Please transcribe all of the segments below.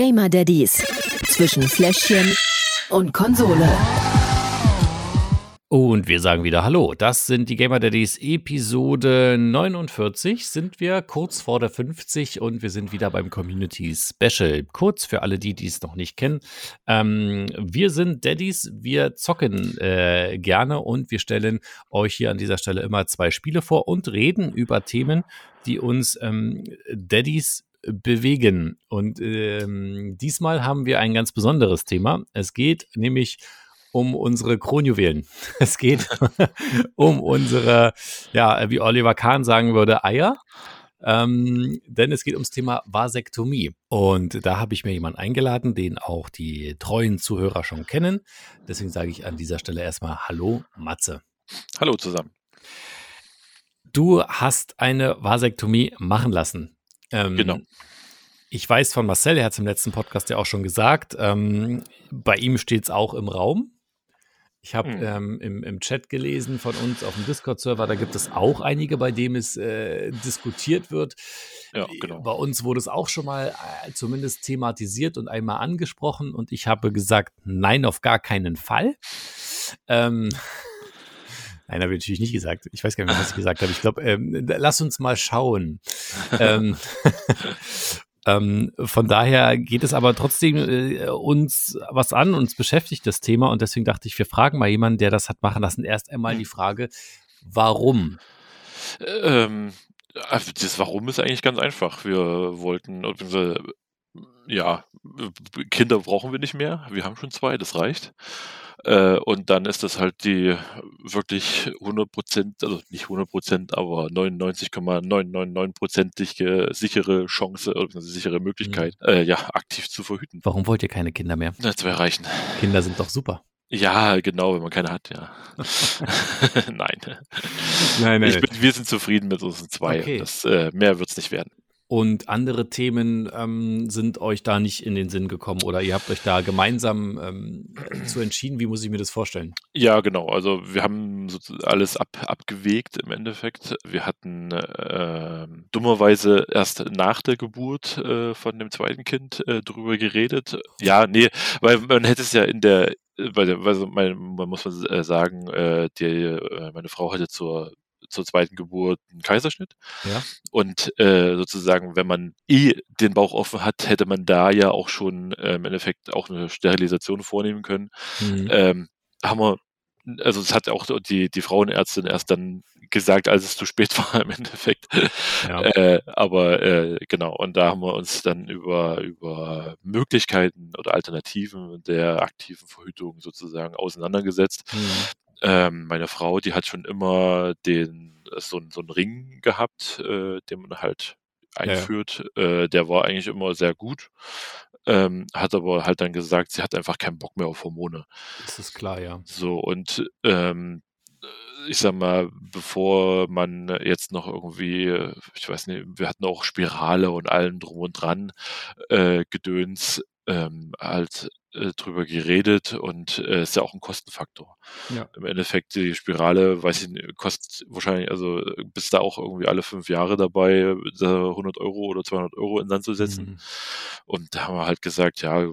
Gamer Daddies zwischen Fläschchen und Konsole. Und wir sagen wieder Hallo. Das sind die Gamer Daddies Episode 49. Sind wir kurz vor der 50 und wir sind wieder beim Community Special. Kurz für alle die, die es noch nicht kennen. Ähm, wir sind Daddies, wir zocken äh, gerne und wir stellen euch hier an dieser Stelle immer zwei Spiele vor und reden über Themen, die uns ähm, Daddies bewegen. Und ähm, diesmal haben wir ein ganz besonderes Thema. Es geht nämlich um unsere Kronjuwelen. Es geht um unsere, ja, wie Oliver Kahn sagen würde, Eier. Ähm, denn es geht ums Thema Vasektomie. Und da habe ich mir jemanden eingeladen, den auch die treuen Zuhörer schon kennen. Deswegen sage ich an dieser Stelle erstmal Hallo, Matze. Hallo zusammen. Du hast eine Vasektomie machen lassen. Ähm, genau. Ich weiß von Marcel, er hat es im letzten Podcast ja auch schon gesagt, ähm, bei ihm steht es auch im Raum. Ich habe hm. ähm, im, im Chat gelesen von uns auf dem Discord-Server, da gibt es auch einige, bei denen es äh, diskutiert wird. Ja, genau. Bei uns wurde es auch schon mal äh, zumindest thematisiert und einmal angesprochen und ich habe gesagt, nein, auf gar keinen Fall. Ähm, Nein, habe ich natürlich nicht gesagt. Ich weiß gar nicht, was ich gesagt habe. Ich glaube, ähm, lass uns mal schauen. ähm, ähm, von daher geht es aber trotzdem äh, uns was an, uns beschäftigt das Thema und deswegen dachte ich, wir fragen mal jemanden, der das hat machen lassen. Erst einmal die Frage, warum? Ähm, also das Warum ist eigentlich ganz einfach. Wir wollten, ja, Kinder brauchen wir nicht mehr. Wir haben schon zwei, das reicht. Äh, und dann ist das halt die wirklich 100 Prozent, also nicht 100 Prozent, aber 99,999-prozentige sichere Chance oder sichere Möglichkeit, mhm. äh, ja, aktiv zu verhüten. Warum wollt ihr keine Kinder mehr? Na, zwei reichen. Kinder sind doch super. Ja, genau, wenn man keine hat, ja. nein. Nein, nein. Bin, wir sind zufrieden mit unseren zwei. Okay. Das, äh, mehr wird es nicht werden und andere Themen ähm, sind euch da nicht in den Sinn gekommen oder ihr habt euch da gemeinsam ähm, zu entschieden. Wie muss ich mir das vorstellen? Ja, genau. Also wir haben alles ab, abgewegt im Endeffekt. Wir hatten äh, dummerweise erst nach der Geburt äh, von dem zweiten Kind äh, drüber geredet. Ja, nee, weil man hätte es ja in der weil, weil man, man muss äh, sagen, äh, die, äh, meine Frau hatte zur zur zweiten Geburt einen Kaiserschnitt. Ja. Und äh, sozusagen, wenn man eh den Bauch offen hat, hätte man da ja auch schon äh, im Endeffekt auch eine Sterilisation vornehmen können. Mhm. Ähm, haben wir also es hat auch die, die Frauenärztin erst dann gesagt, als es zu spät war im Endeffekt. Ja. Äh, aber äh, genau, und da haben wir uns dann über, über Möglichkeiten oder Alternativen der aktiven Verhütung sozusagen auseinandergesetzt. Mhm. Ähm, meine Frau, die hat schon immer den, so, so einen Ring gehabt, äh, den man halt einführt. Ja. Äh, der war eigentlich immer sehr gut. Ähm, hat aber halt dann gesagt, sie hat einfach keinen Bock mehr auf Hormone. Das ist klar, ja. So, und ähm, ich sag mal, bevor man jetzt noch irgendwie, ich weiß nicht, wir hatten auch Spirale und allem drum und dran äh, Gedöns, ähm, halt äh, drüber geredet und äh, ist ja auch ein Kostenfaktor. Ja. Im Endeffekt die Spirale, weiß ich nicht, kostet wahrscheinlich, also bist da auch irgendwie alle fünf Jahre dabei, 100 Euro oder 200 Euro in Sand zu setzen. Mhm. Und da haben wir halt gesagt, ja,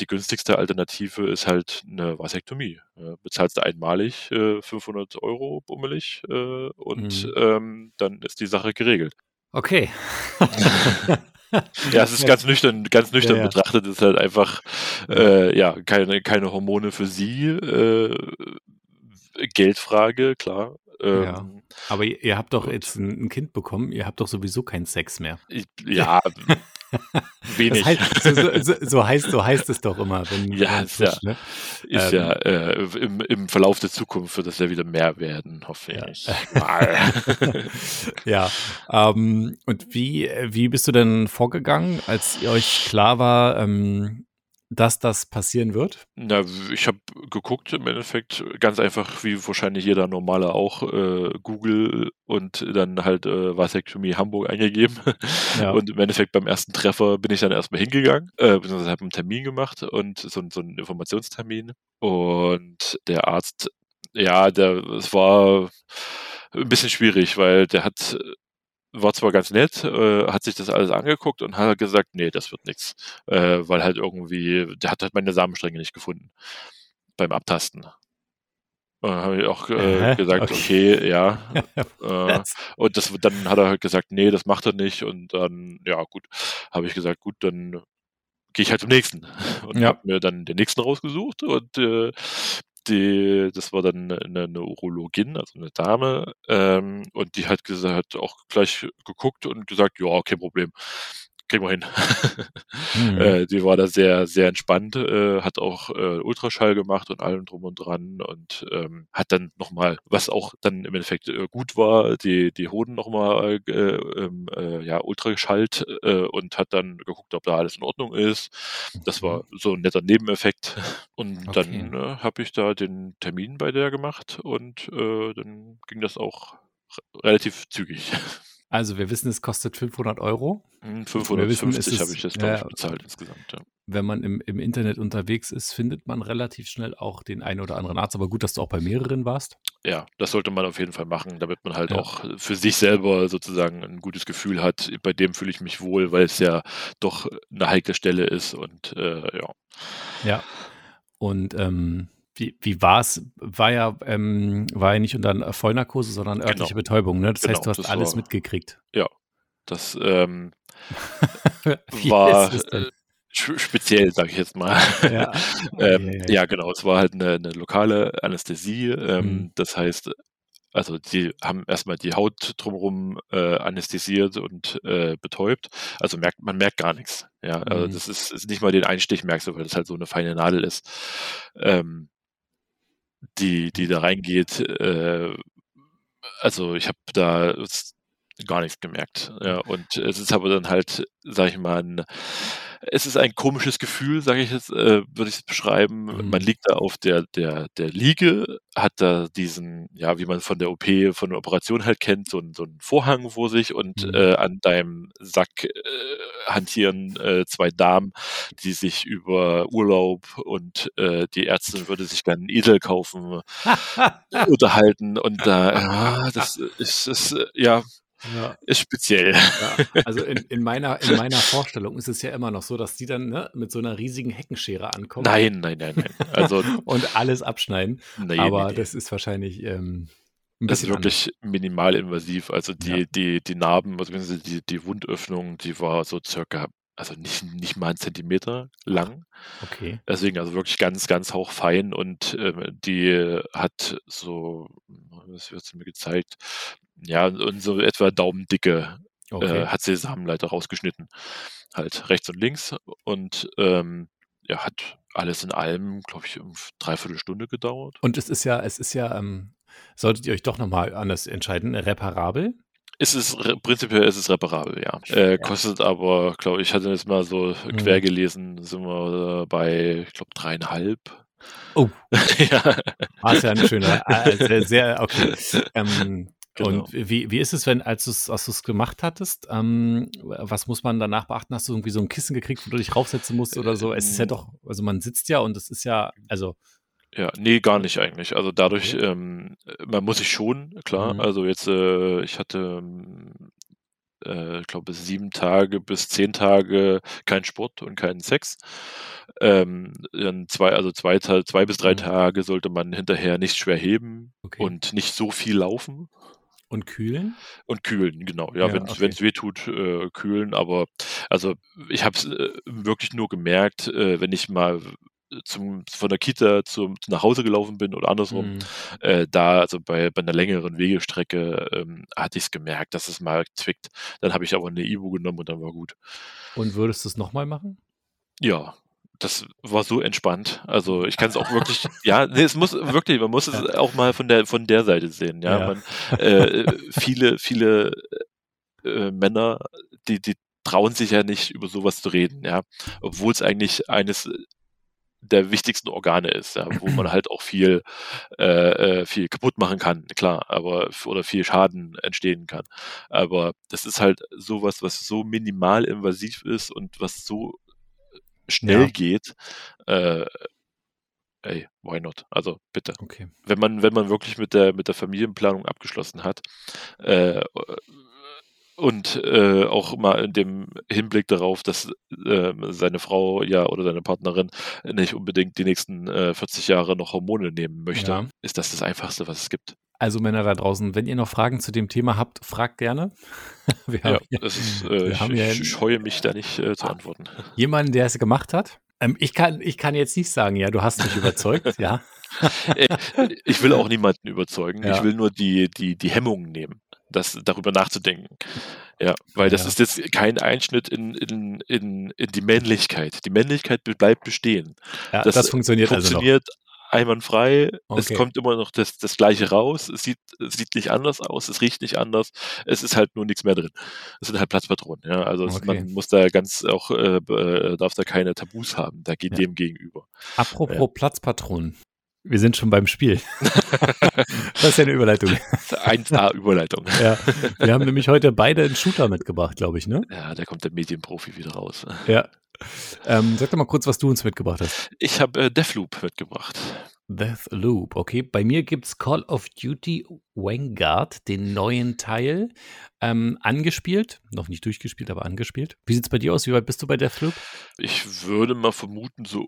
die günstigste Alternative ist halt eine Vasektomie. Ja, bezahlst du einmalig äh, 500 Euro bummelig äh, und mhm. ähm, dann ist die Sache geregelt. Okay. ja, es ist ganz nüchtern, ganz nüchtern ja, ja. betrachtet, ist halt einfach äh, ja keine, keine Hormone für sie. Äh, Geldfrage, klar. Ähm, ja. Aber ihr, ihr habt doch jetzt ein, ein, Kind bekommen, ihr habt doch sowieso keinen Sex mehr. Ja, wenig. Heißt, so, so, so, heißt, so heißt es doch immer. Wenn, ja, wenn frisch, ja, ne? ist ähm, ja äh, im, im Verlauf der Zukunft wird es ja wieder mehr werden, hoffe ich. ja, ähm, und wie, wie bist du denn vorgegangen, als euch klar war, ähm, dass das passieren wird? Na, ich habe geguckt, im Endeffekt ganz einfach, wie wahrscheinlich jeder Normale auch, äh, Google und dann halt äh, Vasektomie Hamburg eingegeben. Ja. Und im Endeffekt beim ersten Treffer bin ich dann erstmal hingegangen, äh, beziehungsweise habe einen Termin gemacht und so, so einen Informationstermin. Und der Arzt, ja, der, es war ein bisschen schwierig, weil der hat war zwar ganz nett, äh, hat sich das alles angeguckt und hat gesagt, nee, das wird nichts. Äh, weil halt irgendwie, der hat halt meine Samenstränge nicht gefunden beim Abtasten. Und dann habe ich auch äh, gesagt, okay, okay ja. äh, und das, dann hat er halt gesagt, nee, das macht er nicht. Und dann, ja, gut, habe ich gesagt, gut, dann gehe ich halt zum nächsten. Und ja. habe mir dann den nächsten rausgesucht und äh, die, das war dann eine, eine Urologin, also eine Dame, ähm, und die hat gesagt, hat auch gleich geguckt und gesagt, ja, kein Problem kriegen wir hin. Mhm. äh, die war da sehr, sehr entspannt, äh, hat auch äh, Ultraschall gemacht und allem drum und dran und ähm, hat dann nochmal, was auch dann im Endeffekt äh, gut war, die, die Hoden nochmal äh, ähm, äh, ja, ultrageschallt äh, und hat dann geguckt, ob da alles in Ordnung ist. Das war mhm. so ein netter Nebeneffekt. Und okay. dann äh, habe ich da den Termin bei der gemacht und äh, dann ging das auch relativ zügig. Also wir wissen, es kostet 500 Euro. 550 hm, habe ich das, glaube ich, bezahlt insgesamt. Ja. Wenn man im, im Internet unterwegs ist, findet man relativ schnell auch den einen oder anderen Arzt. Aber gut, dass du auch bei mehreren warst. Ja, das sollte man auf jeden Fall machen, damit man halt ja. auch für sich selber sozusagen ein gutes Gefühl hat. Bei dem fühle ich mich wohl, weil es ja doch eine heikle Stelle ist und äh, ja. Ja. Und ähm, wie, wie war es? War ja, ähm, war ja nicht unter Vollnarkose, sondern genau. örtliche genau. Betäubung, ne? Das genau, heißt, du hast alles war, mitgekriegt. Ja, das ähm, war äh, speziell, sage ich jetzt mal. Ja. ähm, okay, ja. genau. Es war halt eine, eine lokale Anästhesie. Ähm, mhm. Das heißt, also die haben erstmal die Haut drumherum äh, anästhesiert und äh, betäubt. Also merkt man merkt gar nichts. Ja, also mhm. das ist, ist, nicht mal den Einstich merkst du, weil das halt so eine feine Nadel ist. Ähm, die, die da reingeht. Äh, also ich habe da gar nichts gemerkt. Ja, und es ist aber dann halt, sag ich mal, ein, es ist ein komisches Gefühl, sage ich jetzt, äh, würde ich es beschreiben. Mhm. Man liegt da auf der, der, der Liege, hat da diesen, ja, wie man von der OP, von der Operation halt kennt, so, so einen Vorhang vor sich und mhm. äh, an deinem Sack äh, hantieren äh, zwei Damen, die sich über Urlaub und äh, die Ärztin würde sich dann einen Edel kaufen, unterhalten und da, ja, das ist, ist ja, ja. Ist speziell. Ja, also in, in, meiner, in meiner Vorstellung ist es ja immer noch so, dass die dann ne, mit so einer riesigen Heckenschere ankommen. Nein, nein, nein, nein. Also, und alles abschneiden. Nee, Aber nee, das ist wahrscheinlich. Ähm, das ist wirklich anders. minimal invasiv. Also die, ja. die, die Narben, also die, die Wundöffnung, die war so circa, also nicht, nicht mal einen Zentimeter lang. Okay. Deswegen also wirklich ganz, ganz hauchfein und ähm, die hat so, was wird sie mir gezeigt, ja, und so etwa Daumendicke äh, okay. äh, hat sie Samenleiter rausgeschnitten. Halt rechts und links und ähm, ja, hat alles in allem, glaube ich, um dreiviertel Stunde gedauert. Und es ist ja, es ist ja, ähm, solltet ihr euch doch nochmal anders entscheiden, reparabel? Ist es prinzipiell ist es reparabel, ja. Äh, kostet aber, glaube ich, hatte jetzt mal so quer mhm. gelesen, sind wir bei, ich glaube, dreieinhalb. Oh. ja. Ah, ist ja ein schöner, äh, sehr, sehr, okay. Ähm, Genau. Und wie, wie ist es, wenn, als du es gemacht hattest, ähm, was muss man danach beachten? Hast du irgendwie so ein Kissen gekriegt, wo du dich raufsetzen musst oder so? Es ist ja ähm. doch, also man sitzt ja und es ist ja, also. Ja, nee, gar nicht eigentlich. Also dadurch, okay. ähm, man muss sich schon, klar. Mhm. Also jetzt, äh, ich hatte, äh, ich glaube, sieben Tage bis zehn Tage kein Sport und keinen Sex. Ähm, dann zwei, also zwei, zwei bis drei mhm. Tage sollte man hinterher nicht schwer heben okay. und nicht so viel laufen. Und kühlen? Und kühlen, genau. Ja, ja wenn es okay. weh tut, äh, kühlen. Aber also ich habe es äh, wirklich nur gemerkt, äh, wenn ich mal zum, von der Kita zum, nach Hause gelaufen bin oder andersrum, mhm. äh, da, also bei, bei einer längeren Wegestrecke, ähm, hatte ich es gemerkt, dass es mal zwickt. Dann habe ich aber eine Ibu genommen und dann war gut. Und würdest du es nochmal machen? Ja, das war so entspannt. Also ich kann es auch wirklich, ja, nee, es muss wirklich, man muss es auch mal von der von der Seite sehen. Ja, ja. Man, äh, viele viele äh, Männer, die die trauen sich ja nicht über sowas zu reden, ja, obwohl es eigentlich eines der wichtigsten Organe ist, ja, wo man halt auch viel äh, äh viel kaputt machen kann, klar, aber oder viel Schaden entstehen kann. Aber das ist halt sowas, was so minimal invasiv ist und was so schnell ja. geht, äh, ey, why not? Also bitte. Okay. Wenn man, wenn man wirklich mit der, mit der Familienplanung abgeschlossen hat, äh, und äh, auch mal in dem Hinblick darauf, dass äh, seine Frau ja oder seine Partnerin nicht unbedingt die nächsten äh, 40 Jahre noch Hormone nehmen möchte, Ja. ist das das Einfachste, was es gibt. Also Männer da draußen, wenn ihr noch Fragen zu dem Thema habt, fragt gerne. Wir Ja, haben hier das ist, wir äh, ich, haben ja- ich scheue mich da nicht äh, zu antworten. jemanden, der es gemacht hat. Ähm, ich, kann, ich kann jetzt nicht sagen, ja, du hast mich überzeugt, ja. Ich will auch niemanden überzeugen. Ja. Ich will nur die, die, die Hemmungen nehmen, das darüber nachzudenken. Ja, weil das Ja. ist jetzt kein Einschnitt in, in, in, in die Männlichkeit. Die Männlichkeit bleibt bestehen. ja das, funktioniert, funktioniert einwandfrei. Es Okay. kommt immer noch das, das Gleiche raus. Es sieht, es sieht nicht anders aus. Es riecht nicht anders. Es ist halt nur nichts mehr drin. Es sind halt Platzpatronen. Ja, also es, Okay. man muss da ganz auch, äh, äh, darf da keine Tabus haben. Da geht Ja. dem gegenüber. Apropos Platzpatronen. Wir sind schon beim Spiel. das ist ja eine Überleitung. 1A Überleitung. Ja, wir haben nämlich heute beide einen Shooter mitgebracht, glaube ich, ne? Ja, da kommt der Medienprofi wieder raus. Ja. Ähm, sag doch mal kurz, was du uns mitgebracht hast. Ich habe äh, Deathloop mitgebracht. Deathloop, okay. Bei mir gibt es Call of Duty Vanguard, den neuen Teil, ähm, angespielt. Noch nicht durchgespielt, aber angespielt. Wie sieht's bei dir aus? Wie weit bist du bei Deathloop? Ich würde mal vermuten, so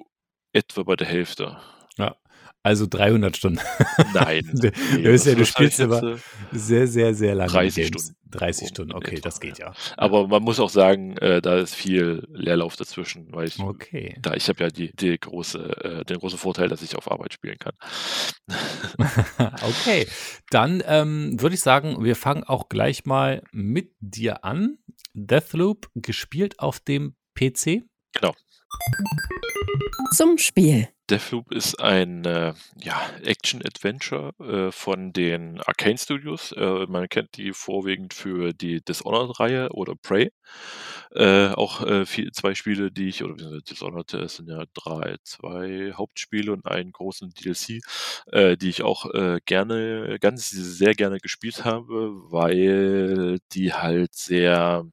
etwa bei der Hälfte. Also 300 Stunden. Nein. Du- Nee, du weißt ja, das du spielst aber äh, Sehr, sehr, sehr lange 30 Games. Stunden. 30 Um Stunden, okay, etwa, das geht ja. Aber man muss auch sagen, äh, da ist viel Leerlauf dazwischen, weil ich, Okay. da ich habe ja die, die große, äh, den großen Vorteil, dass ich auf Arbeit spielen kann. okay, dann ähm, würde ich sagen, wir fangen auch gleich mal mit dir an. Deathloop gespielt auf dem PC. Zum Spiel. Deathloop ist ein äh, ja, Action-Adventure äh, von den Arcane Studios. Äh, man kennt die vorwiegend für die Dishonored-Reihe oder Prey. Äh, auch äh, viel, zwei Spiele, die ich, oder Dishonored äh, sind ja drei, zwei Hauptspiele und einen großen DLC, die ich auch gerne, ganz sehr gerne gespielt habe, weil die halt sehr,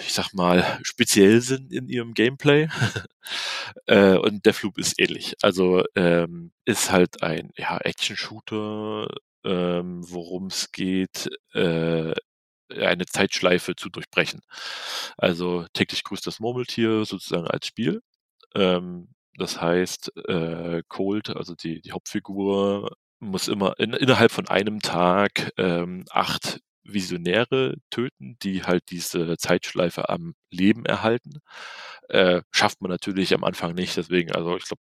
ich sag mal, speziell sind in ihrem Gameplay. Und Deathloop ist ähnlich. Also ähm, ist halt ein ja, Action-Shooter, ähm, worum es geht, äh, eine Zeitschleife zu durchbrechen. Also täglich grüßt das Murmeltier sozusagen als Spiel. Ähm, das heißt, äh, Cold, also die, die Hauptfigur, muss immer in, innerhalb von einem Tag ähm, acht Visionäre töten, die halt diese Zeitschleife am Leben erhalten. Äh, schafft man natürlich am Anfang nicht, deswegen, also ich glaube,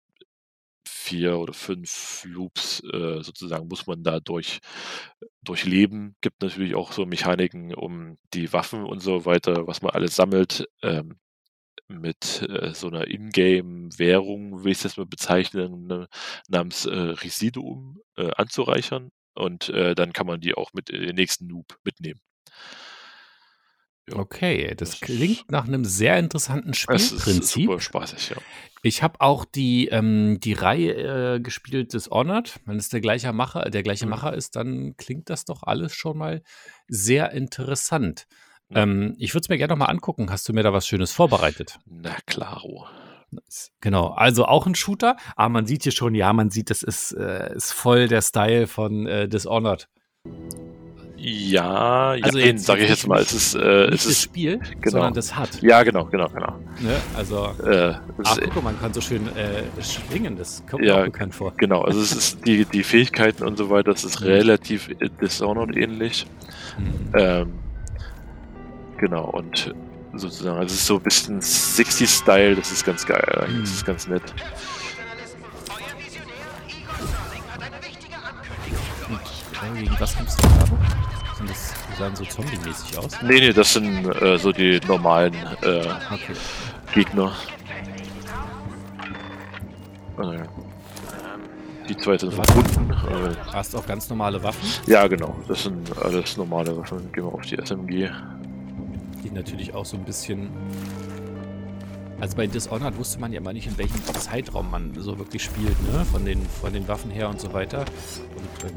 vier oder fünf Loops äh, sozusagen muss man da durch, durchleben. Gibt natürlich auch so Mechaniken um die Waffen und so weiter, was man alles sammelt, ähm, mit äh, so einer Ingame-Währung, will ich das mal bezeichnen, ne, namens äh, Residuum äh, anzureichern. Und äh, dann kann man die auch mit in den nächsten Loop mitnehmen. Okay, das Das ist- klingt nach einem sehr interessanten Es ist Spielprinzip. super spaßig, ja. Ich habe auch die, ähm, die Reihe äh, gespielt Dishonored. Wenn es der gleiche Macher, der gleiche Mhm. Macher ist, dann klingt das doch alles schon mal sehr interessant. Ähm, ich würde es mir gerne nochmal angucken. Hast du mir da was Schönes vorbereitet? Na klaro. Genau, also auch ein Shooter, aber man sieht hier schon, ja, man sieht, das ist, äh, ist voll der Style von äh, Dishonored. Ja, Also ja, sage ich jetzt mal. Es ist, äh, Nicht es das ist, Spiel, genau. sondern das hat. ja, genau, genau, genau. Ne? Also, Äh, ist, guck mal, man kann so schön äh, schwingen, das kommt Ja, mir auch bekannt vor. genau, also es ist die, die Fähigkeiten und so weiter, das ist Mhm. relativ Dishonored ähnlich. Mhm. Ähm, genau, und sozusagen, also es ist so ein bisschen 60-Style, das ist ganz geil, eigentlich. das Mhm. ist ganz nett. Äh, gegen was kämpfst du gerade? Sind das, die sahen so zombie-mäßig aus? Nee, nee, das sind äh, so die normalen äh, Okay. Gegner. Äh, die zwei sind verbunden. Hast auch ganz normale Waffen, ja, genau, das sind alles normale Waffen. Gehen wir auf die SMG. die natürlich auch so ein bisschen. Also bei Dishonored wusste man ja immer nicht, in welchem Zeitraum man so wirklich spielt, ne? Von den, von den Waffen her und so weiter. Und ähm,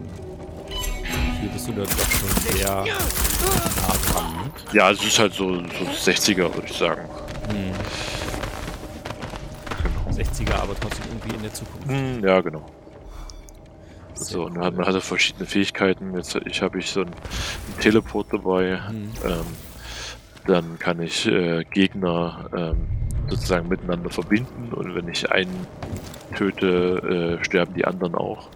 hier bist du dann doch schon sehr nah dran, ne? Ja, es ist halt so, so 60er, würde ich sagen. Hm. Genau. 60er, aber trotzdem irgendwie in der Zukunft. Hm, ja, genau. Sehr So, und cool. hat, man hatte verschiedene Fähigkeiten. Jetzt ich habe ich so einen, einen Teleport dabei. Hm. Ähm, dann kann ich äh, Gegner ähm, sozusagen miteinander verbinden und wenn ich einen töte, äh, sterben die anderen auch.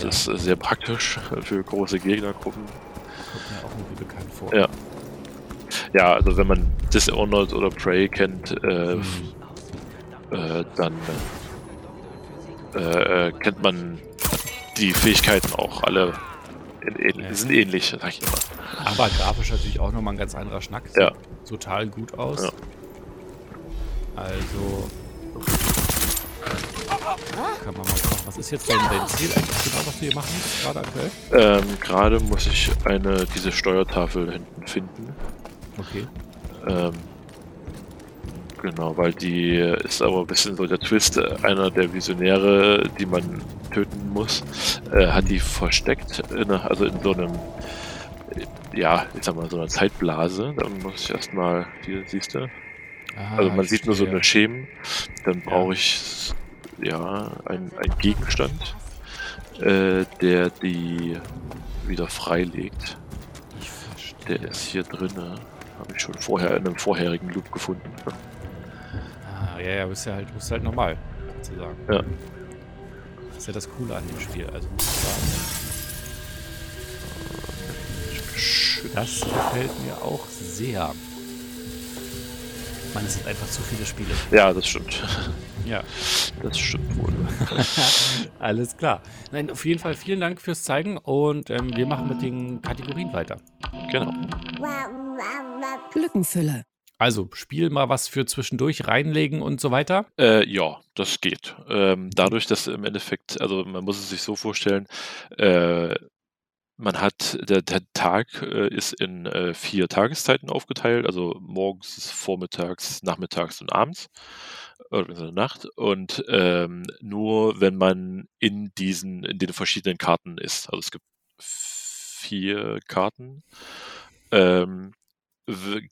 Das ist sehr praktisch für große Gegnergruppen. Kommt mir auch irgendwie bekannt vor. Ja. Ja, also wenn man Dishonored oder Prey kennt, äh, Mhm. äh, dann äh, äh, kennt man die Fähigkeiten auch alle Ja. sind ähnlich, sag ich immer. Aber grafisch natürlich auch nochmal ein ganz anderer Schnack. Sieht Ja. total gut aus. Ja. Also. Kann man mal gucken. Was ist jetzt dein, dein Ziel eigentlich genau, was du hier machen gerade aktuell? Ähm, Gerade muss ich eine diese Steuertafel hinten finden. Okay. Ähm, genau, weil die ist aber ein bisschen so der Twist. Einer der Visionäre, die man töten muss, äh, hat die versteckt, in einer, also in so einem, ja, ich sag mal, so einer Zeitblase. Da muss ich erstmal, hier siehst du, Ah, also man sieht nur so eine Schemen. Dann brauche ich ja einen Gegenstand, äh, der die wieder freilegt. Der ist hier drinne. Habe ich schon vorher in einem vorherigen Loop gefunden. Ah, ja, ja, bist ja halt, bist halt normal, sozusagen. Ja. Das ist ja das Coole an dem Spiel. Also muss ich sagen, das gefällt mir auch sehr. Man, es sind einfach zu viele Spiele. Ja, das stimmt. Ja. Das stimmt wohl. Alles klar. Nein, auf jeden Fall vielen Dank fürs Zeigen und ähm, wir machen mit den Kategorien weiter. Genau. Lückenfüller. Also, Spiel mal was für zwischendurch reinlegen und so weiter. Äh, ja, das geht. Ähm, dadurch, dass im Endeffekt, also man muss es sich so vorstellen, äh, man hat, der, der Tag äh, ist in äh, vier Tageszeiten aufgeteilt, also morgens, vormittags, nachmittags und abends oder in der Nacht. Und ähm, nur wenn man in diesen, in den verschiedenen Karten ist, also es gibt vier Karten, ähm,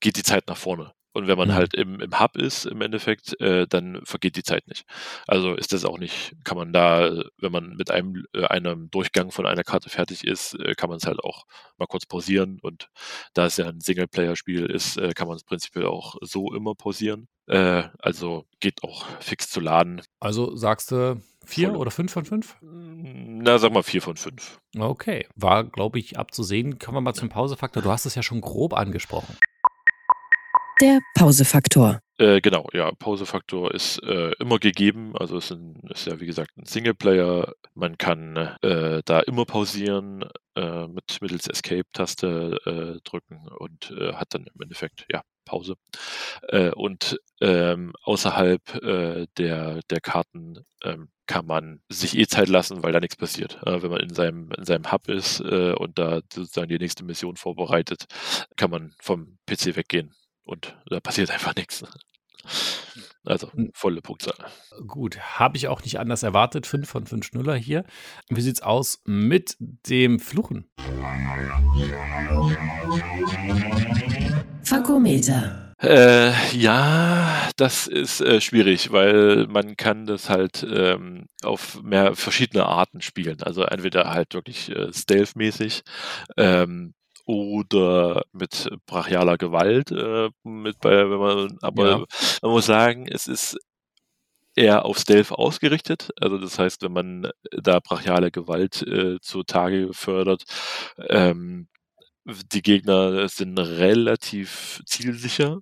geht die Zeit nach vorne. Und wenn man Mhm. halt im, im Hub ist, im Endeffekt, äh, dann vergeht die Zeit nicht. Also ist das auch nicht, kann man da, wenn man mit einem, äh, einem Durchgang von einer Karte fertig ist, äh, kann man es halt auch mal kurz pausieren. Und da es ja ein Singleplayer-Spiel ist, äh, kann man es prinzipiell auch so immer pausieren. Äh, also geht auch fix zu laden. Also sagst du vier oder fünf von fünf? Na, sag mal vier von fünf. Okay. War, glaube ich, abzusehen. Kommen wir mal zum Pausefaktor. Du hast es ja schon grob angesprochen. Der Pausefaktor. Äh, genau, ja, Pausefaktor ist äh, immer gegeben. Also es ist, ist ja wie gesagt ein Singleplayer. Man kann äh, da immer pausieren äh, mit mittels Escape-Taste äh, drücken und äh, hat dann im Endeffekt ja Pause. Und ähm, außerhalb der, der Karten ähm, kann man sich eh Zeit lassen, weil da nichts passiert. Äh, wenn man in seinem, in seinem Hub ist äh, und da sozusagen die nächste Mission vorbereitet, kann man vom PC weggehen und da passiert einfach nichts. Also Hm. volle Punktzahl. Gut, habe ich auch nicht anders erwartet. Fünf von fünf Schnuller hier. Wie sieht's aus mit dem Fluchen? Fakometer. Äh, ja, das ist äh, schwierig, weil man kann das halt ähm, auf mehr verschiedene Arten spielen. Also entweder halt wirklich äh, stealth-mäßig ähm, oder mit brachialer Gewalt. Äh, mit bei, wenn man, aber Ja. man muss sagen, es ist eher auf Stealth ausgerichtet. Also das heißt, wenn man da brachiale Gewalt äh, zutage fördert, ähm, die Gegner sind relativ zielsicher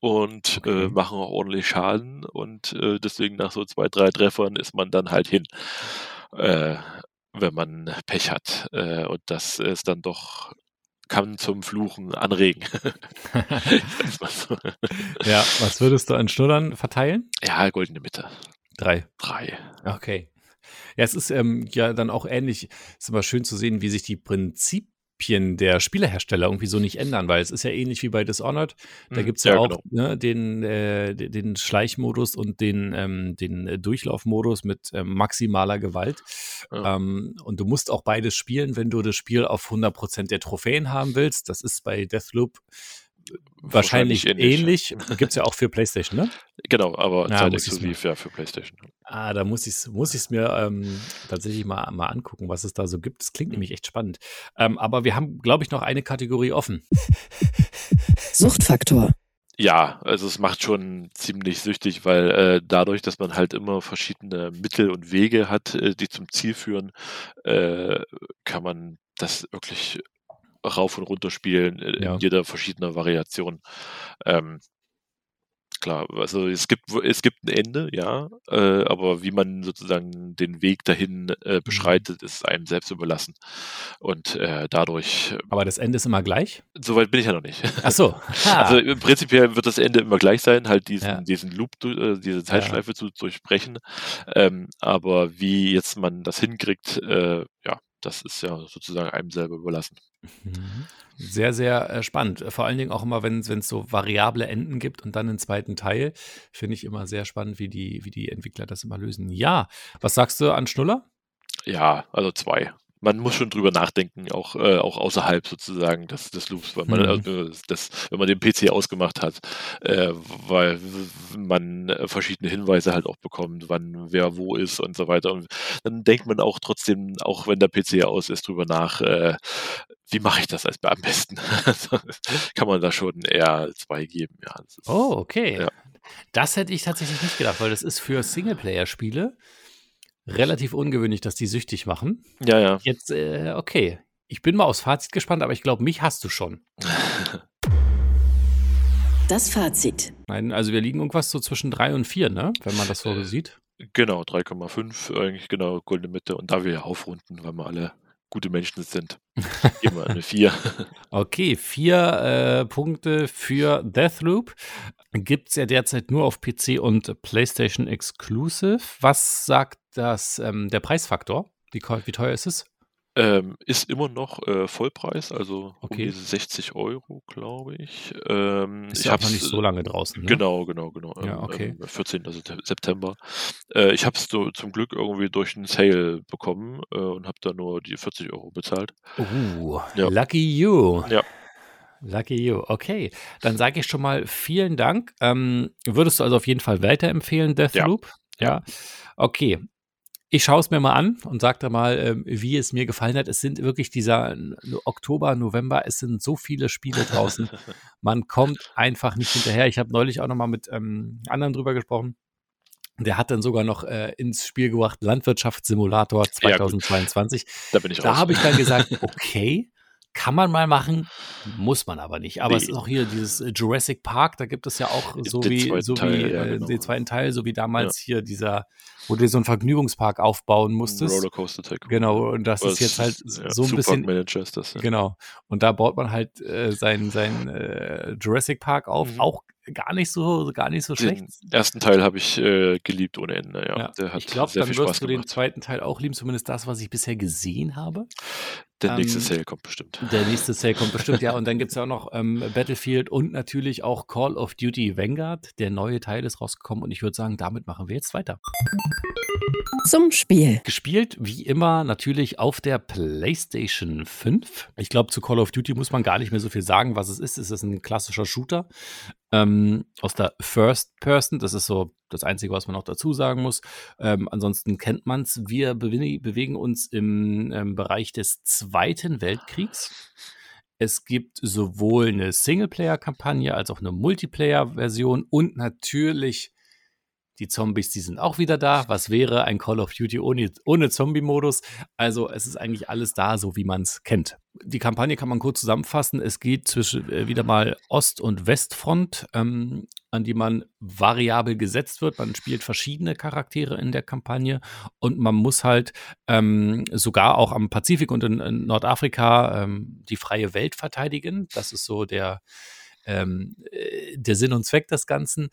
und Okay. äh, machen auch ordentlich Schaden und äh, deswegen nach so zwei, drei Treffern ist man dann halt hin, äh, wenn man Pech hat. Äh, und das ist dann doch, kann zum Fluchen anregen. So. Ja, was würdest du an Schnullern verteilen? ja, goldene Mitte. Drei. Drei. Okay. Ja, es ist ähm, ja dann auch ähnlich. Es ist immer schön zu sehen, wie sich die Prinzipien der Spielehersteller irgendwie so nicht ändern, weil es ist ja ähnlich wie bei Dishonored. Da Mhm. gibt es ja, Ja, auch genau. ne, den, äh, den- den Schleichmodus und den, ähm, den äh, Durchlaufmodus mit ähm, maximaler Gewalt. Ja. Ähm, und du musst auch beides spielen, wenn du das Spiel auf 100% der Trophäen haben willst. Das ist bei Deathloop wahrscheinlich, ähnlich. Gibt es ja auch für PlayStation, ne? Genau, aber Ja, zeitexklusiv ja für PlayStation. Ah, da muss ich es muss ich's mir ähm, tatsächlich mal, mal angucken, was es da so gibt. Das klingt nämlich echt spannend. Ähm, aber wir haben, glaube ich, noch eine Kategorie offen. Suchtfaktor. Ja, also es macht schon ziemlich süchtig, weil äh, dadurch, dass man halt immer verschiedene Mittel und Wege hat, äh, die zum Ziel führen, äh, kann man das wirklich rauf und runter spielen äh, Ja. in jeder verschiedener Variation. Ähm, klar, also es gibt es gibt ein Ende, ja, äh, aber wie man sozusagen den Weg dahin Mhm. äh, beschreitet, ist einem selbst überlassen. Und äh, dadurch, Aber das Ende ist immer gleich? soweit bin ich ja noch nicht. Ach so. Ha. Also im Prinzipiell wird das Ende immer gleich sein, halt diesen, Ja. diesen Loop, äh, diese Zeitschleife zu durchbrechen. Ähm, aber wie jetzt man das hinkriegt, äh, ja, das ist ja sozusagen einem selber überlassen. Mhm. Sehr, sehr äh, spannend. Vor allen Dingen auch immer, wenn es so variable Enden gibt und dann einen zweiten Teil. Finde ich immer sehr spannend, wie die, wie die Entwickler das immer lösen. Ja, was sagst du an Schnuller? Ja, also zwei. Man muss schon drüber nachdenken, auch, äh, auch außerhalb sozusagen des, des Loops, weil man, Mhm. also das, wenn man den PC ausgemacht hat, äh, weil man äh, verschiedene Hinweise halt auch bekommt, wann wer wo ist und so weiter. Und dann denkt man auch trotzdem, auch wenn der PC aus ist, drüber nach, äh, wie mache ich das als am besten? Kann man da schon eher zwei geben, ja. ist- Oh, okay. Ja. Das hätte ich tatsächlich nicht gedacht, weil das ist für Singleplayer-Spiele relativ ungewöhnlich, dass die süchtig machen. Ja, ja. Jetzt, äh, okay. Ich bin mal aufs Fazit gespannt, aber ich glaube, mich hast du schon. Das Fazit. Nein, also wir liegen irgendwas so zwischen drei und vier, ne? Wenn man das so Äh, sieht. Genau, 3,5 eigentlich genau, goldene Mitte. Und da wir ja aufrunden, weil wir alle gute Menschen sind, wir eine 4. Okay, vier äh, Punkte für Deathloop. Gibt es ja derzeit nur auf PC und PlayStation Exclusive. Was sagt das, ähm, der Preisfaktor? Wie, wie teuer ist es? Ähm, ist immer noch äh, Vollpreis, also um Okay. diese 60 Euro, glaube ich. Ähm, Ist ich ja auch noch nicht so lange draußen. Ne? Genau, genau, genau. Ja, ähm, okay. ähm, 14. Sep- September. Äh, ich habe es so zum Glück irgendwie durch einen Sale bekommen äh, und habe da nur die 40 Euro bezahlt. Uh, Ja. lucky you. Ja. Lucky you. Okay, dann sage ich schon mal vielen Dank. Ähm, würdest du also auf jeden Fall weiterempfehlen, Deathloop? Ja. Okay. Ich schaue es mir mal an und sage da mal, ähm, wie es mir gefallen hat. Es sind wirklich dieser Oktober, November, es sind so viele Spiele draußen. Man kommt einfach nicht hinterher. Ich habe neulich auch noch mal mit ähm, anderen drüber gesprochen. Der hat dann sogar noch äh, ins Spiel gebracht Landwirtschaftssimulator Ja, gut. 2022. Da bin ich Da habe ich dann gesagt, okay, kann man mal machen, muss man aber nicht. Aber es Nee. ist auch hier dieses äh, Jurassic Park, da gibt es ja auch so Den wie, so Teil, wie ja, äh, genau. den zweiten Teil, so wie damals hier dieser, wo du so einen Vergnügungspark aufbauen musstest. Rollercoaster Tycoon. Genau, und das Oder ist jetzt halt ja, so ein bisschen Manager ist das. Ja. Genau. Und da baut man halt äh, sein, sein äh, Jurassic Park auf. Mhm. Auch gar nicht so, gar nicht so schlecht. Den ersten Teil habe ich äh, geliebt ohne Ende. Ja, Ja, der hat ich glaube, dann wirst Spaß du den gemacht. zweiten Teil auch lieben, zumindest das, was ich bisher gesehen habe. Der nächste ähm, Sale kommt bestimmt. Der nächste Sale kommt bestimmt, ja. Und dann gibt es ja auch noch ähm, Battlefield und natürlich auch Call of Duty Vanguard. Der neue Teil ist rausgekommen und ich würde sagen, damit machen wir jetzt weiter. Zum Spiel. Gespielt wie immer natürlich auf der PlayStation 5. Ich glaube, zu Call of Duty muss man gar nicht mehr so viel sagen, was es ist. Es ist ein klassischer Shooter ähm, aus der First Person. Das ist so das Einzige, was man noch dazu sagen muss. Ähm, ansonsten kennt man es. Wir bewe bewegen uns im ähm, Bereich des Zweiten Weltkriegs. Es gibt sowohl eine Singleplayer-Kampagne als auch eine Multiplayer-Version und natürlich die Zombies, die sind auch wieder da. Was wäre ein Call of Duty ohne, ohne Zombie-Modus? Also es ist eigentlich alles da, so wie man es kennt. Die Kampagne kann man kurz zusammenfassen. Es geht zwischen äh, wieder mal Ost- und Westfront, ähm, an die man variabel gesetzt wird. Man spielt verschiedene Charaktere in der Kampagne und man muss halt ähm, sogar auch am Pazifik und in, in Nordafrika ähm, die freie Welt verteidigen. Das ist so der ähm, äh, der Sinn und Zweck des Ganzen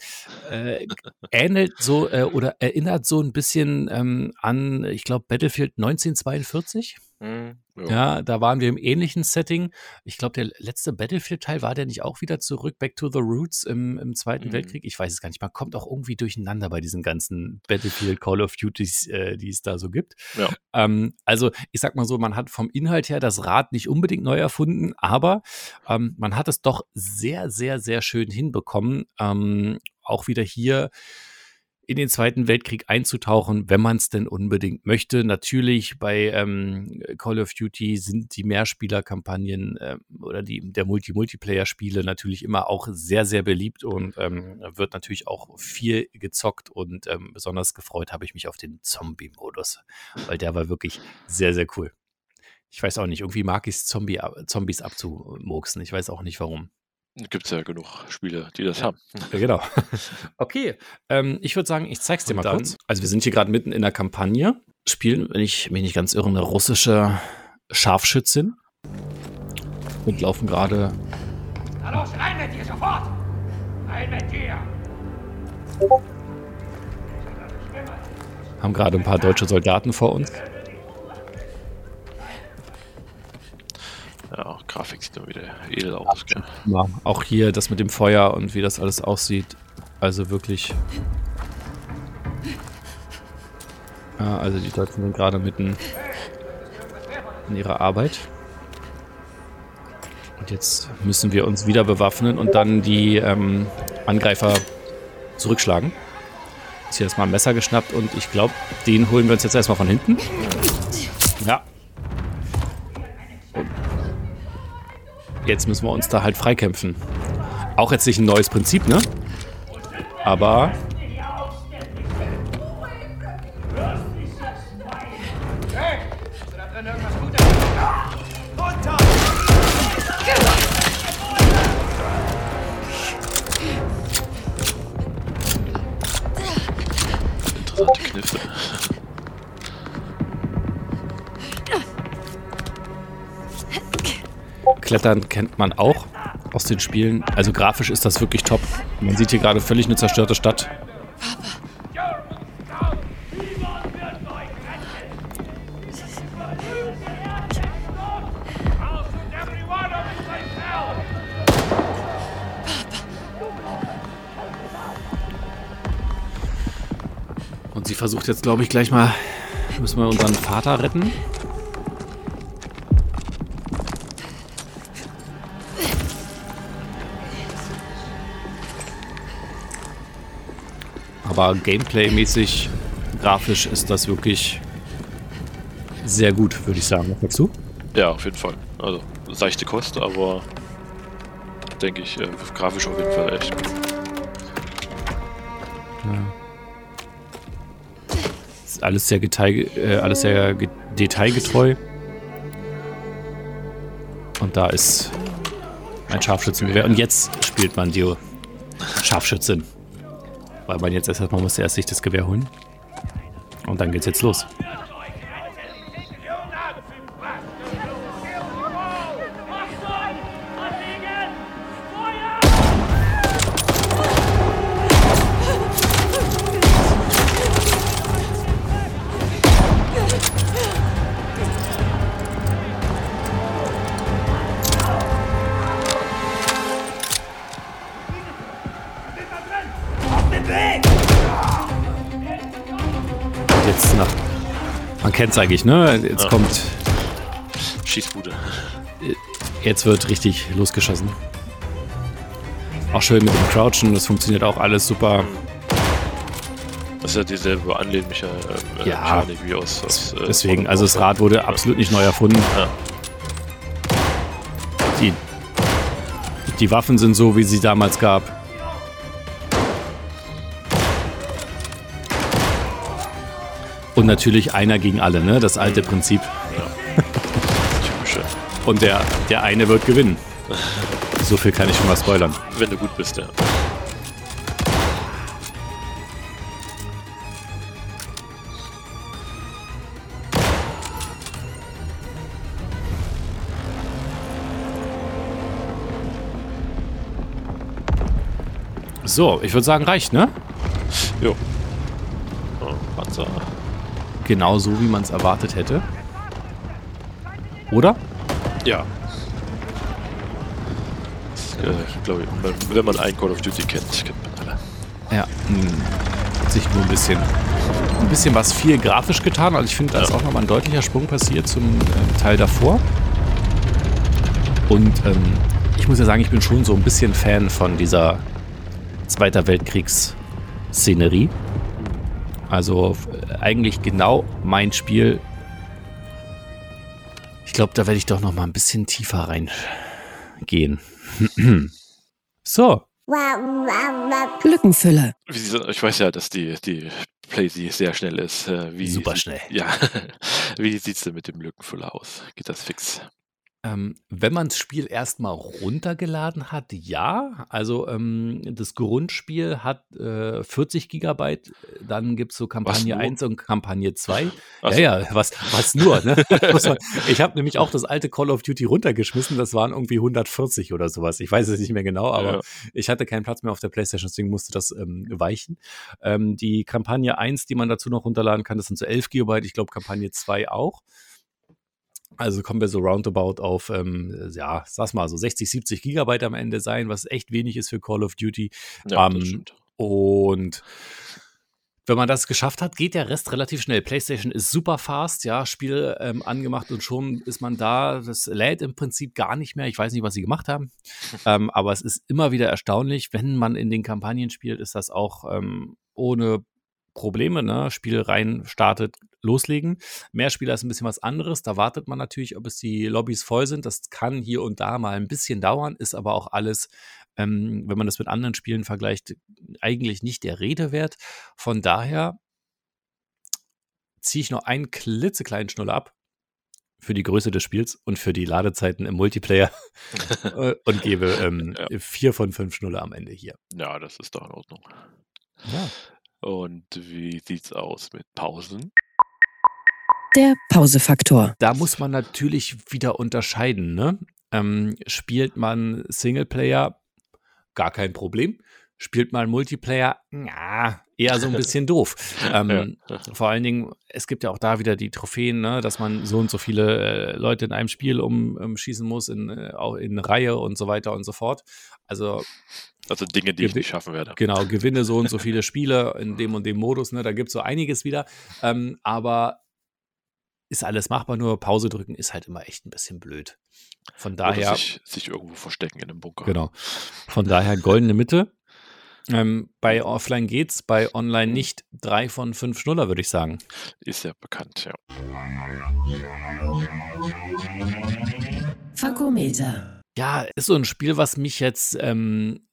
äh, ähnelt so äh, oder erinnert so ein bisschen ähm, an, ich glaube, Battlefield 1942. Hm, Ja, da waren wir im ähnlichen Setting. Ich glaube, der letzte Battlefield-Teil war der nicht auch wieder zurück, Back to the Roots im, im Zweiten Mhm. Weltkrieg? Ich weiß es gar nicht. Man kommt auch irgendwie durcheinander bei diesen ganzen Battlefield, Call of Duties, äh, die es da so gibt. Ja. Ähm, also, ich sag mal so, man hat vom Inhalt her das Rad nicht unbedingt neu erfunden, aber ähm, man hat es doch sehr, sehr, sehr schön hinbekommen. Ähm, auch wieder hier in den Zweiten Weltkrieg einzutauchen, wenn man es denn unbedingt möchte. Natürlich bei ähm, Call of Duty sind die Mehrspielerkampagnen äh, oder die, der Multi-Multiplayer-Spiele natürlich immer auch sehr, sehr beliebt und ähm, wird natürlich auch viel gezockt und ähm, besonders gefreut habe ich mich auf den Zombie-Modus, weil der war wirklich sehr, sehr cool. Ich weiß auch nicht, irgendwie mag ich es, Zombie, Zombies abzumurksen. Ich weiß auch nicht warum. Gibt es ja genug Spiele, die das haben. Ja, genau. okay, ähm, ich würde sagen, ich zeig's dir Und mal dann, kurz. Also wir sind hier gerade mitten in der Kampagne, spielen, wenn ich mich nicht ganz irre, eine russische Scharfschützin und laufen gerade. Na los, rein mit dir sofort! Rein mit dir! Haben gerade ein paar deutsche Soldaten vor uns. Ja, Grafik sieht dann wieder edel aus. Gell? Ja, auch hier das mit dem Feuer und wie das alles aussieht. Also wirklich. Ja, also die Deutschen sind gerade mitten in ihrer Arbeit. Und jetzt müssen wir uns wieder bewaffnen und dann die ähm, Angreifer zurückschlagen. Ist hier erstmal ein Messer geschnappt und ich glaube, den holen wir uns jetzt erstmal von hinten. Ja, Jetzt müssen wir uns da halt freikämpfen. Auch jetzt nicht ein neues Prinzip, ne? Aber Klettern kennt man auch aus den Spielen. Also grafisch ist das wirklich top. Man sieht hier gerade völlig eine zerstörte Stadt. Und sie versucht jetzt, glaube ich, gleich mal, müssen wir unseren Vater retten. Aber gameplay-mäßig, grafisch ist das wirklich sehr gut, würde ich sagen. Was sagst du? Ja, auf jeden Fall. Also, seichte Kost, aber denke ich, äh, grafisch auf jeden Fall echt gut. Ja. Ist alles sehr, Detail, äh, alles sehr detailgetreu. Und da ist ein Scharfschützengewehr. Und jetzt spielt man die Scharfschützin. Weil man jetzt erstmal muss erst sich das Gewehr holen. Und dann geht's jetzt los. Kennt es eigentlich, ne? Jetzt ja. kommt. Schießbude. Jetzt wird richtig losgeschossen. Auch schön mit dem Crouchen, das funktioniert auch alles super. Das ist ja dieselbe Anlehnmechanik äh, ja, wie aus. aus äh, deswegen, also das Rad wurde absolut nicht neu erfunden. Ja. Die, die Waffen sind so, wie sie damals gab. Und natürlich einer gegen alle, ne? Das alte Prinzip. Ja. Und der, der eine wird gewinnen. So viel kann ich schon mal spoilern. Wenn du gut bist, ja. So, ich würde sagen, reicht, ne? Jo. Oh, Panzer genau so, wie man es erwartet hätte. Oder? Ja. Äh, ich glaube, wenn man ein Call of Duty kennt, kennt man alle. Ja, hm. hat sich nur ein bisschen, ein bisschen was viel grafisch getan. Also ich finde, da ist auch nochmal ein deutlicher Sprung passiert zum äh, Teil davor. Und ähm, ich muss ja sagen, ich bin schon so ein bisschen Fan von dieser Zweiter Weltkriegs-Szenerie. Also eigentlich genau mein Spiel. Ich glaube, da werde ich doch noch mal ein bisschen tiefer reingehen. so. Glückenfülle. Ich weiß ja, dass die, die Playsee sehr schnell ist. Äh, wie Super schnell. Ja. Wie sieht es denn mit dem Lückenfüller aus? Geht das fix? Ähm, wenn man das Spiel erstmal runtergeladen hat, ja. Also ähm, das Grundspiel hat äh, 40 Gigabyte, dann gibt es so Kampagne nur? 1 und Kampagne 2. Ach Ja, ja, was, was nur, ne? Ich habe nämlich auch das alte Call of Duty runtergeschmissen, das waren irgendwie 140 oder sowas. Ich weiß es nicht mehr genau, aber Ja. ich hatte keinen Platz mehr auf der Playstation, deswegen musste das ähm, weichen. Ähm, die Kampagne 1, die man dazu noch runterladen kann, das sind so 11 Gigabyte, ich glaube Kampagne 2 auch. Also kommen wir so roundabout auf, ähm, ja, sag's mal, so 60, 70 Gigabyte am Ende sein, was echt wenig ist für Call of Duty. Ja, Ähm. Und wenn man das geschafft hat, geht der Rest relativ schnell. PlayStation ist super fast, ja, Spiel ähm, angemacht und schon ist man da. Das lädt im Prinzip gar nicht mehr. Ich weiß nicht, was sie gemacht haben, ähm, aber es ist immer wieder erstaunlich, wenn man in den Kampagnen spielt, ist das auch ähm, ohne Probleme, ne? Spiel rein startet, loslegen. Mehrspieler ist ein bisschen was anderes. Da wartet man natürlich, ob es die Lobbys voll sind. Das kann hier und da mal ein bisschen dauern, ist aber auch alles, ähm, wenn man das mit anderen Spielen vergleicht, eigentlich nicht der Rede wert. Von daher ziehe ich noch einen klitzekleinen Schnuller ab für die Größe des Spiels und für die Ladezeiten im Multiplayer äh, und gebe ähm, Ja. vier von fünf Schnuller am Ende hier. Ja, das ist doch in Ordnung. Ja. Und wie sieht's aus mit Pausen? Der Pausefaktor. Da muss man natürlich wieder unterscheiden. Ne? Ähm, spielt man Singleplayer, gar kein Problem. Spielt man Multiplayer, ja, eher so ein bisschen doof. Ähm, Vor allen Dingen, es gibt ja auch da wieder die Trophäen, ne, dass man so und so viele äh, Leute in einem Spiel umschießen muss, in, äh, auch in Reihe und so weiter und so fort. Also Also Dinge, die ich nicht schaffen werde. Genau, gewinne so und so viele Spiele in dem und dem Modus, ne? Da gibt es so einiges wieder. Ähm, aber ist alles machbar, nur Pause drücken ist halt immer echt ein bisschen blöd. Von daher, sich, sich irgendwo verstecken in einem Bunker. genau. Von daher goldene Mitte. Ähm, bei Offline geht's, bei Online nicht. Drei von fünf Schnuller, würde ich sagen. Ist ja bekannt, ja. Fakometer. Ja, ist so ein Spiel, was mich jetzt, ähm,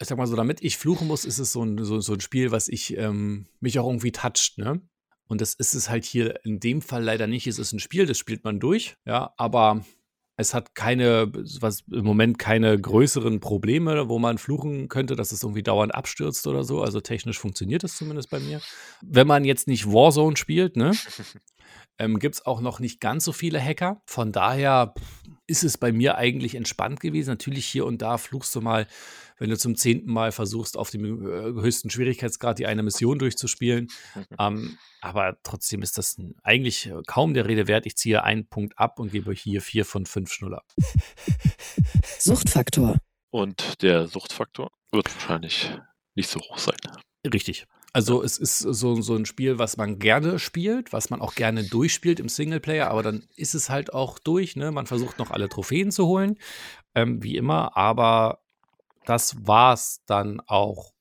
ich sag mal so, damit ich fluchen muss, ist es so ein, so, so ein Spiel, was ich ähm, mich auch irgendwie toucht, ne? Und das ist es halt hier in dem Fall leider nicht. Es ist ein Spiel, das spielt man durch, ja, aber es hat keine, was im Moment keine größeren Probleme, wo man fluchen könnte, dass es irgendwie dauernd abstürzt oder so. Also technisch funktioniert das zumindest bei mir. Wenn man jetzt nicht Warzone spielt, ne? ähm, gibt es auch noch nicht ganz so viele Hacker. Von daher ist es bei mir eigentlich entspannt gewesen. Natürlich hier und da fluchst du mal, wenn du zum zehnten Mal versuchst, auf dem äh, höchsten Schwierigkeitsgrad die eine Mission durchzuspielen. ähm, aber trotzdem ist das eigentlich äh, kaum der Rede wert. Ich ziehe einen Punkt ab und gebe hier vier von fünf Schnuller. Suchtfaktor. Und der Suchtfaktor wird wahrscheinlich nicht so hoch sein. Richtig. Also es ist so, so ein Spiel, was man gerne spielt, was man auch gerne durchspielt im Singleplayer, aber dann ist es halt auch durch. Ne? Man versucht noch alle Trophäen zu holen, ähm, wie immer, aber das war's dann auch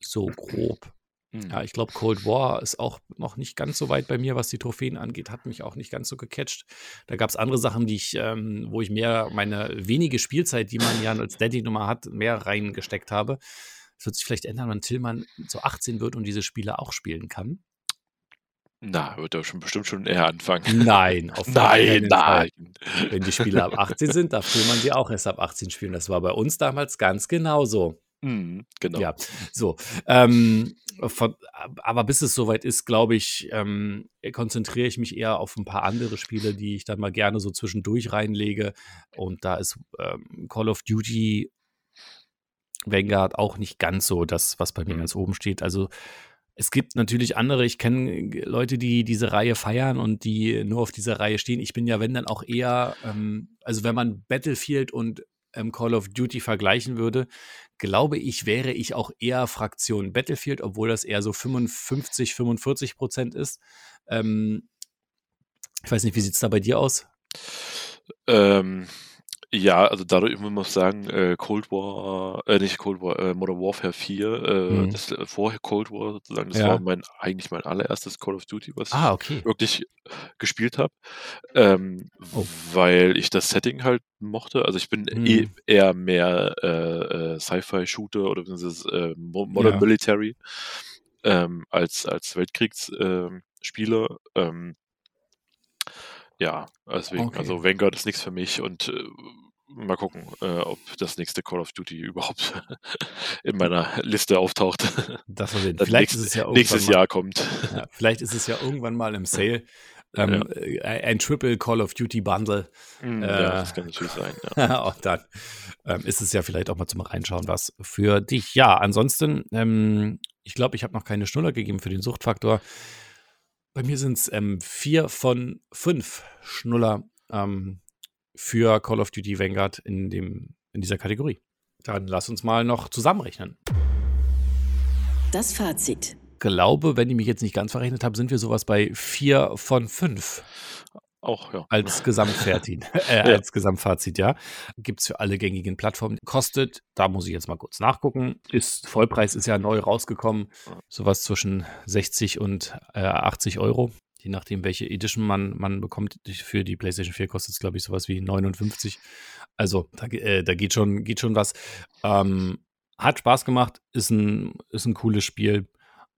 so grob. Hm. Ja, ich glaube, Cold War ist auch noch nicht ganz so weit bei mir, was die Trophäen angeht, hat mich auch nicht ganz so gecatcht. Da gab es andere Sachen, die ich, ähm, wo ich mehr meine wenige Spielzeit, die man ja als Daddy-Nummer hat, mehr reingesteckt habe. Das wird sich vielleicht ändern, wenn Tillmann so 18 wird und diese Spiele auch spielen kann. Na, wird er schon bestimmt schon eher anfangen. Nein, auf Nein, Fall. nein. Wenn die Spiele ab 18 sind, darf Tillmann sie auch erst ab 18 spielen. Das war bei uns damals ganz genauso. Hm, genau. Ja, so. Ähm, von, aber bis es soweit ist, glaube ich, ähm, konzentriere ich mich eher auf ein paar andere Spiele, die ich dann mal gerne so zwischendurch reinlege. Und da ist ähm, Call of Duty Vanguard auch nicht ganz so das, was bei mir Mhm. ganz oben steht. Also es gibt natürlich andere, ich kenne Leute, die diese Reihe feiern und die nur auf dieser Reihe stehen. Ich bin ja, wenn dann auch eher, ähm, also wenn man Battlefield und ähm, Call of Duty vergleichen würde, glaube ich, wäre ich auch eher Fraktion Battlefield, obwohl das eher so 55, 45 Prozent ist. Ähm, ich weiß nicht, wie sieht es da bei dir aus? Ähm, Ja, also dadurch, man muss sagen, äh, Cold War, äh, nicht Cold War, äh, Modern Warfare 4, äh, Mhm. das äh, vorher Cold War sozusagen, das Ja. war mein eigentlich mein allererstes Call of Duty, was Ah, ich okay. wirklich gespielt habe, ähm, Oh. weil ich das Setting halt mochte. Also ich bin eh Mhm. eher mehr äh, äh, Sci-Fi-Shooter oder äh, Mo- Modern Ja. Military ähm, als als Weltkriegsspieler. Spieler. ähm, ja, deswegen, Okay. also Vanguard ist nichts für mich und äh, mal gucken, äh, ob das nächste Call of Duty überhaupt in meiner Liste auftaucht. Das sehen. Vielleicht nächste, ist es ja nächstes mal, Jahr kommt. Ja, vielleicht ist es ja irgendwann mal im Sale. Ähm, äh, ein Triple Call of Duty Bundle. Hm, Äh, ja, das kann natürlich sein. Ja. und dann ähm, ist es ja vielleicht auch mal zum Reinschauen was für dich. Ja, ansonsten, ähm, ich glaube, ich habe noch keine Schnuller gegeben für den Suchtfaktor. Bei mir sind es ähm, vier von fünf Schnuller ähm, für Call of Duty Vanguard in, dem, in dieser Kategorie. Dann lass uns mal noch zusammenrechnen. Das Fazit. Glaube, wenn ich mich jetzt nicht ganz verrechnet habe, sind wir sowas bei vier von fünf Auch, ja. als Gesamtfazit. äh, Ja. als Gesamtfazit, ja. Gibt es für alle gängigen Plattformen. Kostet, da muss ich jetzt mal kurz nachgucken, ist Vollpreis ist ja neu rausgekommen. Sowas zwischen 60 und äh, 80 Euro. Je nachdem, welche Edition man, man bekommt. Für die PlayStation 4 kostet es, glaube ich, sowas wie 59. Also, da, äh, da geht, schon, geht schon was. Ähm, hat Spaß gemacht, ist ein, ist ein cooles Spiel.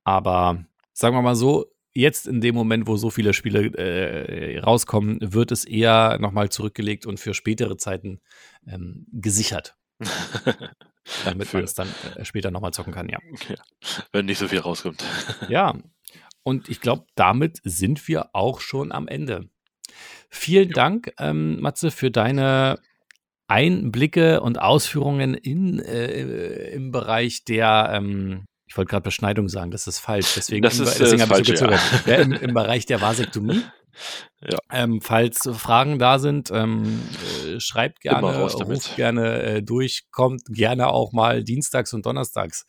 Aber sagen wir mal so, jetzt in dem Moment, wo so viele Spiele äh, rauskommen, wird es eher nochmal zurückgelegt und für spätere Zeiten ähm, gesichert, damit man es dann äh, später nochmal zocken kann, ja. ja. Wenn nicht so viel rauskommt. Ja, und ich glaube, damit sind wir auch schon am Ende. Vielen Dank, ähm, Matze, für deine Einblicke und Ausführungen in, äh, im Bereich der, ähm, ich wollte gerade Beschneidung sagen, das ist falsch, deswegen, Das im, ist, äh, deswegen das habe ich so Falsche, ja. gezögert. Ja, im, Im Bereich der Vasektomie. Ja. Ähm, falls Fragen da sind, ähm, äh, schreibt gerne, ruft gerne äh, durch, kommt gerne auch mal dienstags und donnerstags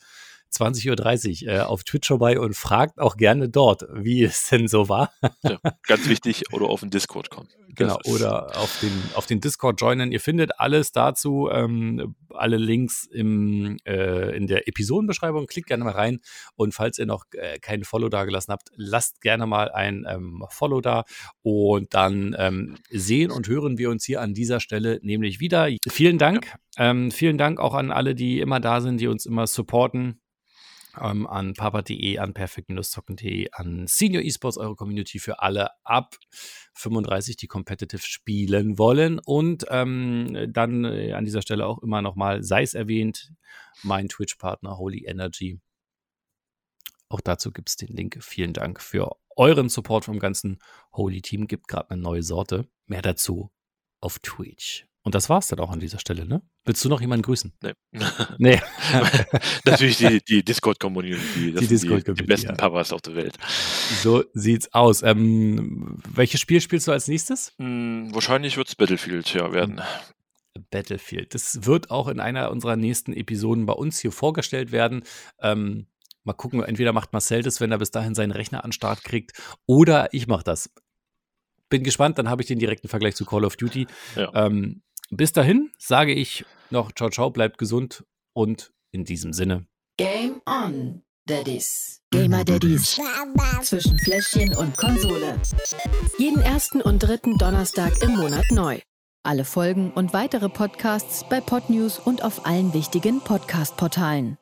20.30 Uhr äh, auf Twitch vorbei und fragt auch gerne dort, wie es denn so war. ja. Ganz wichtig, oder auf den Discord kommen. Genau, oder auf den, auf den Discord joinen. Ihr findet alles dazu, ähm, alle Links im, äh, in der Episodenbeschreibung. Klickt gerne mal rein. Und falls ihr noch äh, keinen Follow da gelassen habt, lasst gerne mal ein ähm, Follow da. Und dann ähm, sehen und hören wir uns hier an dieser Stelle nämlich wieder. Vielen Dank. Ähm, vielen Dank auch an alle, die immer da sind, die uns immer supporten ähm, an papa.de, an perfect-zocken.de, an Senior Esports, eure Community für alle ab 35, die competitive spielen wollen. Und ähm, dann äh, an dieser Stelle auch immer nochmal, sei es erwähnt, mein Twitch-Partner Holy Energy. Auch dazu gibt es den Link. Vielen Dank für euren Support vom ganzen Holy Team. Gibt gerade eine neue Sorte. Mehr dazu auf Twitch. Und das war's dann auch an dieser Stelle, ne? Willst du noch jemanden grüßen? Nee. Nee. Natürlich die, die Discord-Community. Die sind die, die besten ja. Papas auf der Welt. So sieht's aus. Ähm, welches Spiel spielst du als nächstes? Hm, wahrscheinlich wird es Battlefield ja werden. Battlefield. Das wird auch in einer unserer nächsten Episoden bei uns hier vorgestellt werden. Ähm, mal gucken, entweder macht Marcel das, wenn er bis dahin seinen Rechner an Start kriegt, oder ich mache das. Bin gespannt, dann habe ich den direkten Vergleich zu Call of Duty. Ja. Ähm, bis dahin sage ich noch ciao, ciao, bleibt gesund und in diesem Sinne. Game on, Daddies. Gamer Daddies. Zwischen Fläschchen und Konsole. Jeden ersten und dritten Donnerstag im Monat neu. Alle Folgen und weitere Podcasts bei Podnews und auf allen wichtigen Podcast-Portalen.